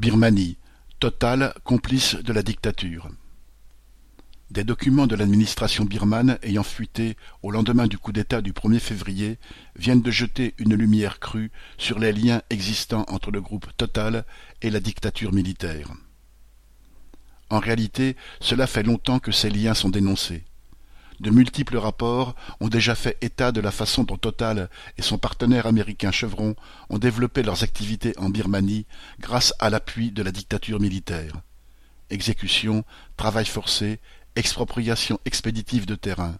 Birmanie, Total complice de la dictature. Des documents de l'administration birmane ayant fuité au lendemain du coup d'État du 1er février viennent de jeter une lumière crue sur les liens existants entre le groupe Total et la dictature militaire. En réalité, cela fait longtemps que ces liens sont dénoncés. De multiples rapports ont déjà fait état de la façon dont Total et son partenaire américain Chevron ont développé leurs activités en Birmanie grâce à l'appui de la dictature militaire. Exécutions, travail forcé, expropriation expéditive de terrain.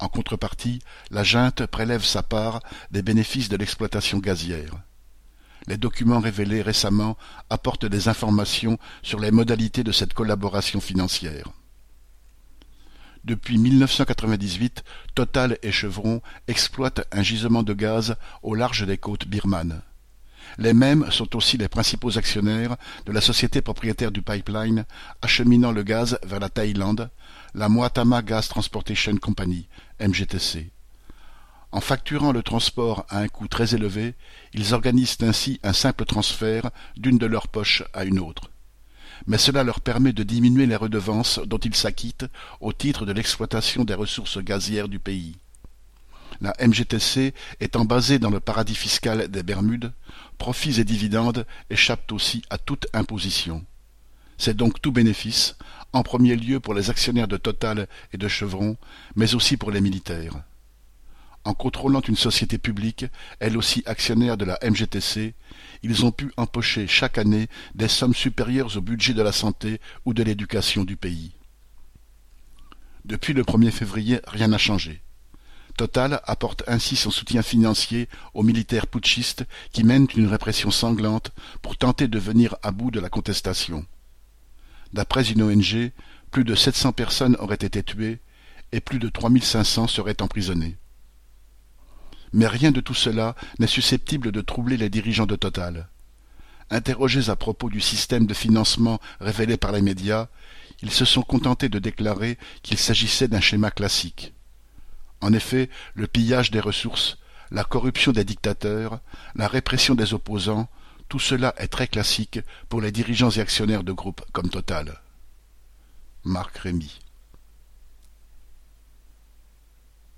En contrepartie, la junte prélève sa part des bénéfices de l'exploitation gazière. Les documents révélés récemment apportent des informations sur les modalités de cette collaboration financière. Depuis 1998, Total et Chevron exploitent un gisement de gaz au large des côtes birmanes. Les mêmes sont aussi les principaux actionnaires de la société propriétaire du pipeline acheminant le gaz vers la Thaïlande, la Moatama Gas Transportation Company, MGTC. En facturant le transport à un coût très élevé, ils organisent ainsi un simple transfert d'une de leurs poches à une autre mais cela leur permet de diminuer les redevances dont ils s'acquittent au titre de l'exploitation des ressources gazières du pays. La MGTC étant basée dans le paradis fiscal des Bermudes, profits et dividendes échappent aussi à toute imposition. C'est donc tout bénéfice, en premier lieu pour les actionnaires de Total et de Chevron, mais aussi pour les militaires. En contrôlant une société publique, elle aussi actionnaire de la MGTC, ils ont pu empocher chaque année des sommes supérieures au budget de la santé ou de l'éducation du pays. Depuis le 1er février, rien n'a changé. Total apporte ainsi son soutien financier aux militaires putschistes qui mènent une répression sanglante pour tenter de venir à bout de la contestation. D'après une ONG, plus de 700 personnes auraient été tuées et plus de 3500 seraient emprisonnées. Mais rien de tout cela n'est susceptible de troubler les dirigeants de Total. Interrogés à propos du système de financement révélé par les médias, ils se sont contentés de déclarer qu'il s'agissait d'un schéma classique. En effet, le pillage des ressources, la corruption des dictateurs, la répression des opposants, tout cela est très classique pour les dirigeants et actionnaires de groupes comme Total. Marc Rémy